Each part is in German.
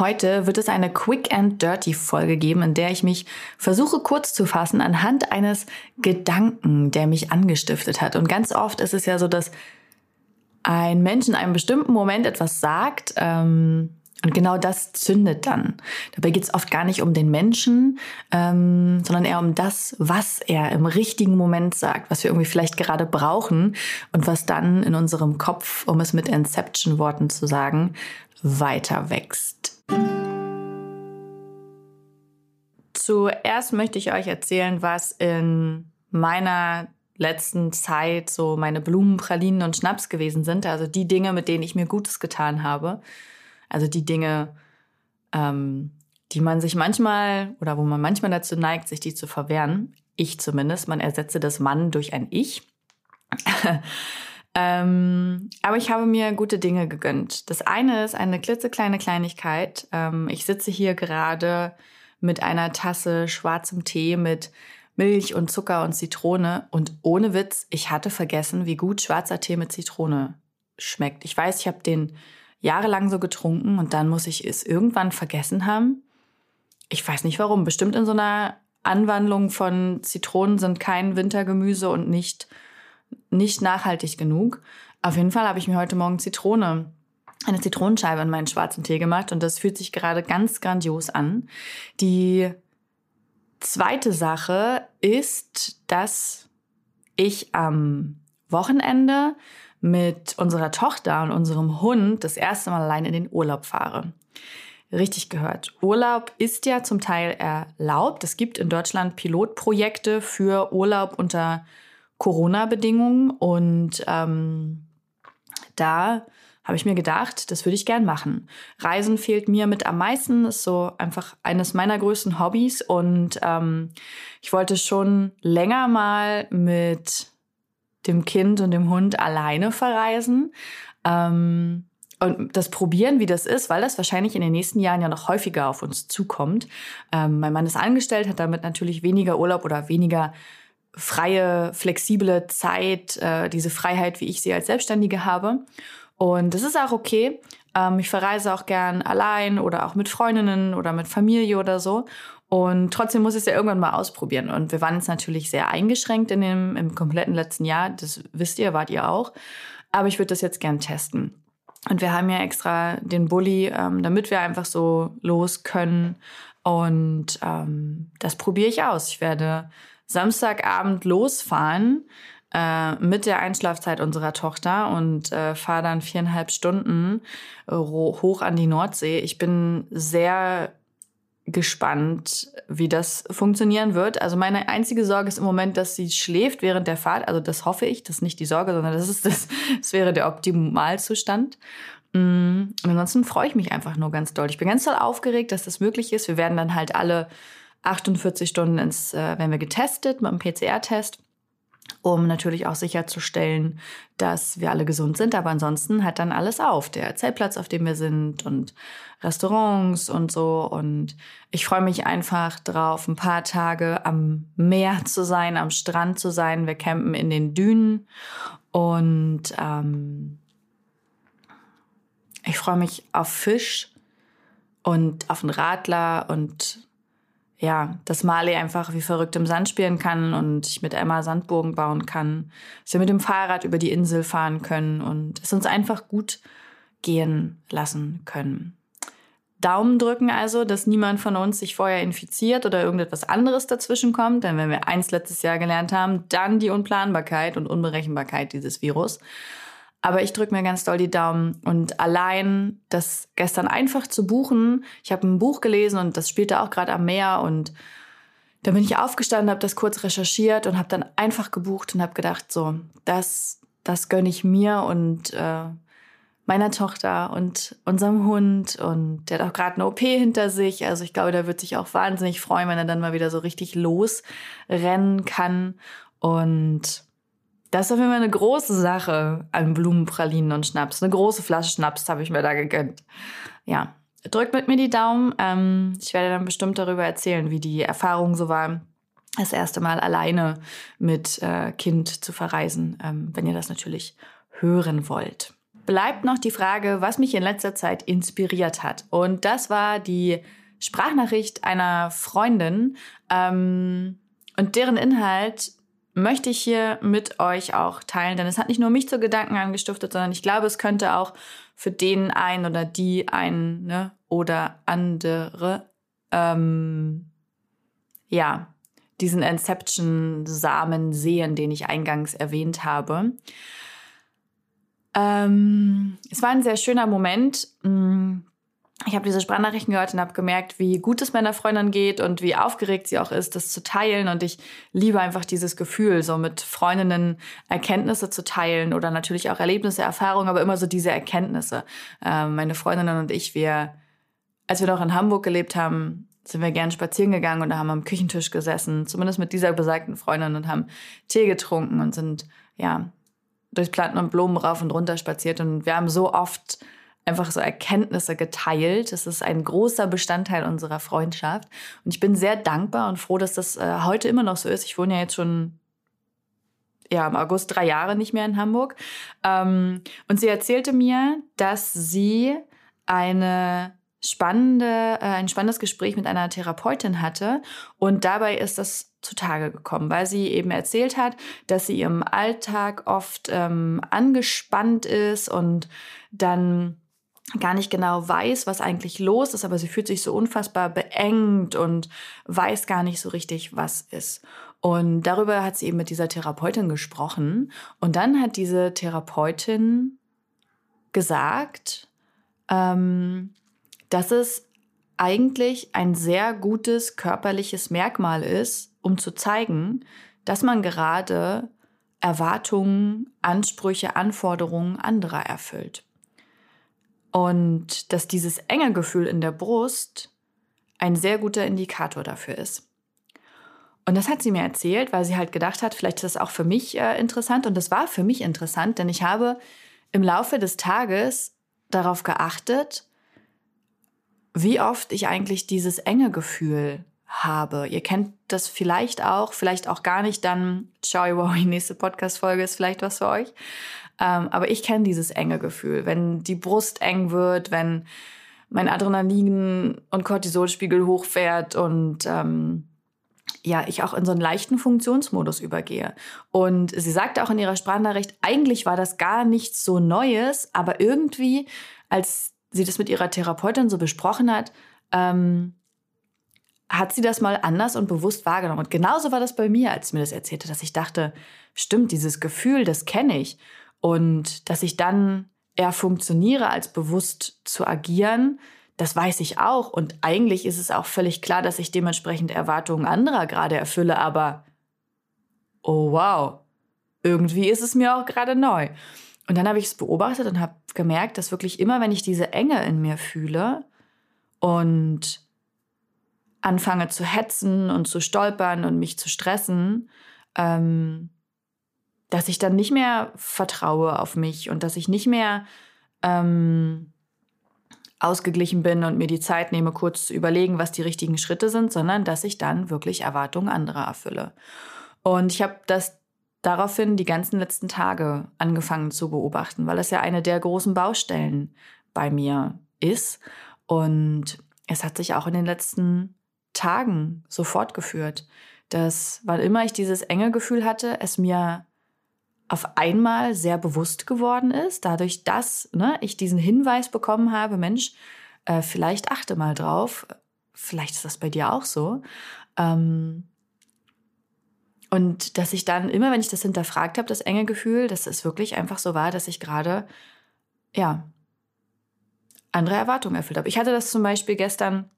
Heute wird es eine Quick and Dirty Folge geben, in der ich mich versuche kurz zu fassen anhand eines Gedanken, der mich angestiftet hat. Und ganz oft ist es ja so, dass ein Mensch in einem bestimmten Moment etwas sagt, ähm, und genau das zündet dann. Dabei geht es oft gar nicht um den Menschen, ähm, sondern eher um das, was er im richtigen Moment sagt, was wir irgendwie vielleicht gerade brauchen und was dann in unserem Kopf, um es mit Inception-Worten zu sagen, weiter wächst. Zuerst möchte ich euch erzählen, was in meiner letzten Zeit so meine Blumen, Pralinen und Schnaps gewesen sind. Also die Dinge, mit denen ich mir Gutes getan habe. Also die Dinge, ähm, die man sich manchmal oder wo man manchmal dazu neigt, sich die zu verwehren. Ich zumindest. Man ersetze das Mann durch ein Ich. ähm, aber ich habe mir gute Dinge gegönnt. Das eine ist eine klitzekleine Kleinigkeit. Ähm, ich sitze hier gerade mit einer Tasse schwarzem Tee mit Milch und Zucker und Zitrone. Und ohne Witz, ich hatte vergessen, wie gut schwarzer Tee mit Zitrone schmeckt. Ich weiß, ich habe den jahrelang so getrunken und dann muss ich es irgendwann vergessen haben. Ich weiß nicht warum. Bestimmt in so einer Anwandlung von Zitronen sind kein Wintergemüse und nicht, nicht nachhaltig genug. Auf jeden Fall habe ich mir heute Morgen Zitrone, eine Zitronenscheibe in meinen schwarzen Tee gemacht und das fühlt sich gerade ganz grandios an. Die zweite Sache ist, dass ich am Wochenende mit unserer Tochter und unserem Hund das erste Mal allein in den Urlaub fahre. Richtig gehört. Urlaub ist ja zum Teil erlaubt. Es gibt in Deutschland Pilotprojekte für Urlaub unter Corona-Bedingungen und ähm, da habe ich mir gedacht, das würde ich gern machen. Reisen fehlt mir mit am meisten, ist so einfach eines meiner größten Hobbys und ähm, ich wollte schon länger mal mit dem Kind und dem Hund alleine verreisen. Ähm, und das probieren, wie das ist, weil das wahrscheinlich in den nächsten Jahren ja noch häufiger auf uns zukommt. Ähm, mein Mann ist angestellt, hat damit natürlich weniger Urlaub oder weniger freie, flexible Zeit, äh, diese Freiheit, wie ich sie als Selbstständige habe. Und das ist auch okay. Ähm, ich verreise auch gern allein oder auch mit Freundinnen oder mit Familie oder so. Und trotzdem muss ich es ja irgendwann mal ausprobieren. Und wir waren jetzt natürlich sehr eingeschränkt in dem, im kompletten letzten Jahr. Das wisst ihr, wart ihr auch. Aber ich würde das jetzt gern testen. Und wir haben ja extra den Bulli, ähm, damit wir einfach so los können. Und ähm, das probiere ich aus. Ich werde Samstagabend losfahren äh, mit der Einschlafzeit unserer Tochter und äh, fahre dann viereinhalb Stunden äh, hoch an die Nordsee. Ich bin sehr gespannt, wie das funktionieren wird. Also meine einzige Sorge ist im Moment, dass sie schläft während der Fahrt. Also das hoffe ich, das ist nicht die Sorge, sondern das ist das, das wäre der Optimalzustand. Mm, und ansonsten freue ich mich einfach nur ganz doll. Ich bin ganz doll aufgeregt, dass das möglich ist. Wir werden dann halt alle 48 Stunden ins, äh, werden wir getestet mit einem PCR-Test um natürlich auch sicherzustellen, dass wir alle gesund sind. Aber ansonsten hat dann alles auf. Der Zeltplatz, auf dem wir sind und Restaurants und so. Und ich freue mich einfach drauf, ein paar Tage am Meer zu sein, am Strand zu sein. Wir campen in den Dünen und ähm, ich freue mich auf Fisch und auf einen Radler und ja, dass Marley einfach wie verrückt im Sand spielen kann und ich mit Emma Sandburgen bauen kann, dass wir mit dem Fahrrad über die Insel fahren können und es uns einfach gut gehen lassen können. Daumen drücken also, dass niemand von uns sich vorher infiziert oder irgendetwas anderes dazwischen kommt, denn wenn wir eins letztes Jahr gelernt haben, dann die Unplanbarkeit und Unberechenbarkeit dieses Virus. Aber ich drücke mir ganz doll die Daumen. Und allein das gestern einfach zu buchen, ich habe ein Buch gelesen und das spielte auch gerade am Meer und da bin ich aufgestanden, habe das kurz recherchiert und habe dann einfach gebucht und habe gedacht, so, das, das gönne ich mir und äh, meiner Tochter und unserem Hund und der hat auch gerade eine OP hinter sich. Also ich glaube, der wird sich auch wahnsinnig freuen, wenn er dann mal wieder so richtig losrennen kann. Und das ist auf jeden Fall eine große Sache an Blumenpralinen und Schnaps. Eine große Flasche Schnaps habe ich mir da gegönnt. Ja, drückt mit mir die Daumen. Ähm, ich werde dann bestimmt darüber erzählen, wie die Erfahrung so war, das erste Mal alleine mit äh, Kind zu verreisen, ähm, wenn ihr das natürlich hören wollt. Bleibt noch die Frage, was mich in letzter Zeit inspiriert hat. Und das war die Sprachnachricht einer Freundin. Ähm, und deren Inhalt möchte ich hier mit euch auch teilen, denn es hat nicht nur mich zu Gedanken angestiftet, sondern ich glaube, es könnte auch für den einen oder die einen ne, oder andere ähm, ja diesen Inception-Samen sehen, den ich eingangs erwähnt habe. Ähm, es war ein sehr schöner Moment. Ich habe diese Sprachnachrichten gehört und habe gemerkt, wie gut es meiner Freundin geht und wie aufgeregt sie auch ist, das zu teilen. Und ich liebe einfach dieses Gefühl, so mit Freundinnen Erkenntnisse zu teilen oder natürlich auch Erlebnisse, Erfahrungen, aber immer so diese Erkenntnisse. Ähm, meine Freundinnen und ich, wir, als wir noch in Hamburg gelebt haben, sind wir gern spazieren gegangen und haben am Küchentisch gesessen, zumindest mit dieser besagten Freundin und haben Tee getrunken und sind, ja, durch Planten und Blumen rauf und runter spaziert. Und wir haben so oft einfach so Erkenntnisse geteilt. Das ist ein großer Bestandteil unserer Freundschaft. Und ich bin sehr dankbar und froh, dass das äh, heute immer noch so ist. Ich wohne ja jetzt schon ja, im August drei Jahre nicht mehr in Hamburg. Ähm, und sie erzählte mir, dass sie eine spannende, äh, ein spannendes Gespräch mit einer Therapeutin hatte. Und dabei ist das zutage gekommen, weil sie eben erzählt hat, dass sie im Alltag oft ähm, angespannt ist und dann gar nicht genau weiß, was eigentlich los ist, aber sie fühlt sich so unfassbar beengt und weiß gar nicht so richtig, was ist. Und darüber hat sie eben mit dieser Therapeutin gesprochen. Und dann hat diese Therapeutin gesagt, ähm, dass es eigentlich ein sehr gutes körperliches Merkmal ist, um zu zeigen, dass man gerade Erwartungen, Ansprüche, Anforderungen anderer erfüllt. Und dass dieses enge Gefühl in der Brust ein sehr guter Indikator dafür ist. Und das hat sie mir erzählt, weil sie halt gedacht hat, vielleicht ist das auch für mich äh, interessant. Und das war für mich interessant, denn ich habe im Laufe des Tages darauf geachtet, wie oft ich eigentlich dieses enge Gefühl habe. Ihr kennt das vielleicht auch, vielleicht auch gar nicht, dann ciao, wow, die nächste Podcast-Folge ist vielleicht was für euch. Ähm, aber ich kenne dieses enge Gefühl, wenn die Brust eng wird, wenn mein Adrenalin- und Cortisolspiegel hochfährt und ähm, ja, ich auch in so einen leichten Funktionsmodus übergehe. Und sie sagte auch in ihrer Sprachnachricht, eigentlich war das gar nichts so Neues, aber irgendwie, als sie das mit ihrer Therapeutin so besprochen hat, ähm, hat sie das mal anders und bewusst wahrgenommen. Und genauso war das bei mir, als sie mir das erzählte, dass ich dachte, stimmt, dieses Gefühl, das kenne ich. Und dass ich dann eher funktioniere, als bewusst zu agieren, das weiß ich auch. Und eigentlich ist es auch völlig klar, dass ich dementsprechend Erwartungen anderer gerade erfülle. Aber, oh wow, irgendwie ist es mir auch gerade neu. Und dann habe ich es beobachtet und habe gemerkt, dass wirklich immer, wenn ich diese Enge in mir fühle und anfange zu hetzen und zu stolpern und mich zu stressen, ähm, dass ich dann nicht mehr vertraue auf mich und dass ich nicht mehr ähm, ausgeglichen bin und mir die Zeit nehme, kurz zu überlegen, was die richtigen Schritte sind, sondern dass ich dann wirklich Erwartungen anderer erfülle. Und ich habe das daraufhin die ganzen letzten Tage angefangen zu beobachten, weil es ja eine der großen Baustellen bei mir ist. Und es hat sich auch in den letzten Tagen so fortgeführt, dass wann immer ich dieses enge Gefühl hatte, es mir auf einmal sehr bewusst geworden ist, dadurch, dass ne, ich diesen Hinweis bekommen habe, Mensch, äh, vielleicht achte mal drauf, vielleicht ist das bei dir auch so. Ähm, und dass ich dann immer, wenn ich das hinterfragt habe, das enge Gefühl, dass es wirklich einfach so war, dass ich gerade, ja, andere Erwartungen erfüllt habe. Ich hatte das zum Beispiel gestern,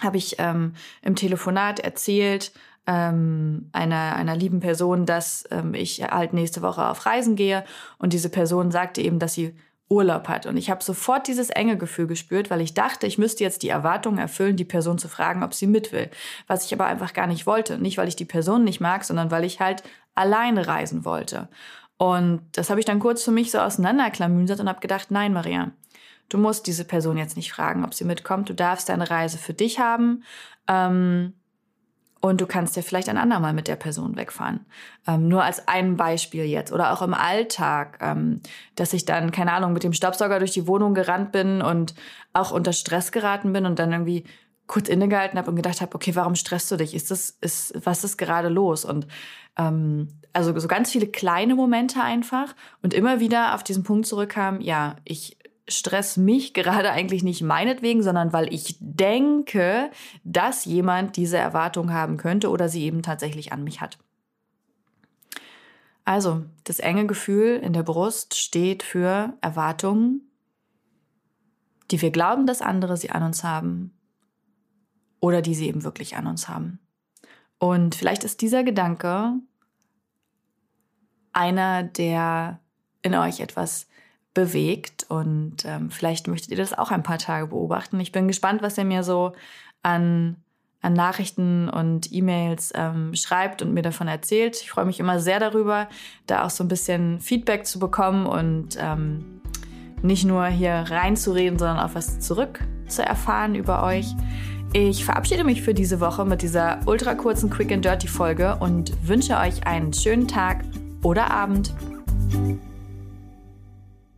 habe ich ähm, im Telefonat erzählt, ähm, einer, einer lieben Person, dass ähm, ich halt nächste Woche auf Reisen gehe. Und diese Person sagte eben, dass sie Urlaub hat. Und ich habe sofort dieses enge Gefühl gespürt, weil ich dachte, ich müsste jetzt die Erwartungen erfüllen, die Person zu fragen, ob sie mit will. Was ich aber einfach gar nicht wollte. Nicht, weil ich die Person nicht mag, sondern weil ich halt alleine reisen wollte. Und das habe ich dann kurz für mich so auseinanderklamüsert und habe gedacht, nein, Maria, du musst diese Person jetzt nicht fragen, ob sie mitkommt. Du darfst deine Reise für dich haben. Ähm, und du kannst ja vielleicht ein andermal mit der Person wegfahren. Ähm, nur als ein Beispiel jetzt. Oder auch im Alltag, ähm, dass ich dann, keine Ahnung, mit dem Staubsauger durch die Wohnung gerannt bin und auch unter Stress geraten bin und dann irgendwie kurz innegehalten habe und gedacht habe, okay, warum stresst du dich? Ist das, ist, was ist gerade los? Und ähm, also so ganz viele kleine Momente einfach und immer wieder auf diesen Punkt zurückkam, ja, ich stress mich gerade eigentlich nicht meinetwegen, sondern weil ich denke, dass jemand diese Erwartung haben könnte oder sie eben tatsächlich an mich hat. Also, das enge Gefühl in der Brust steht für Erwartungen, die wir glauben, dass andere sie an uns haben oder die sie eben wirklich an uns haben. Und vielleicht ist dieser Gedanke einer, der in euch etwas bewegt. Und ähm, vielleicht möchtet ihr das auch ein paar Tage beobachten. Ich bin gespannt, was ihr mir so an, an Nachrichten und E-Mails ähm, schreibt und mir davon erzählt. Ich freue mich immer sehr darüber, da auch so ein bisschen Feedback zu bekommen und ähm, nicht nur hier reinzureden, sondern auch was zurück zu erfahren über euch. Ich verabschiede mich für diese Woche mit dieser ultra kurzen Quick and Dirty Folge und wünsche euch einen schönen Tag oder Abend.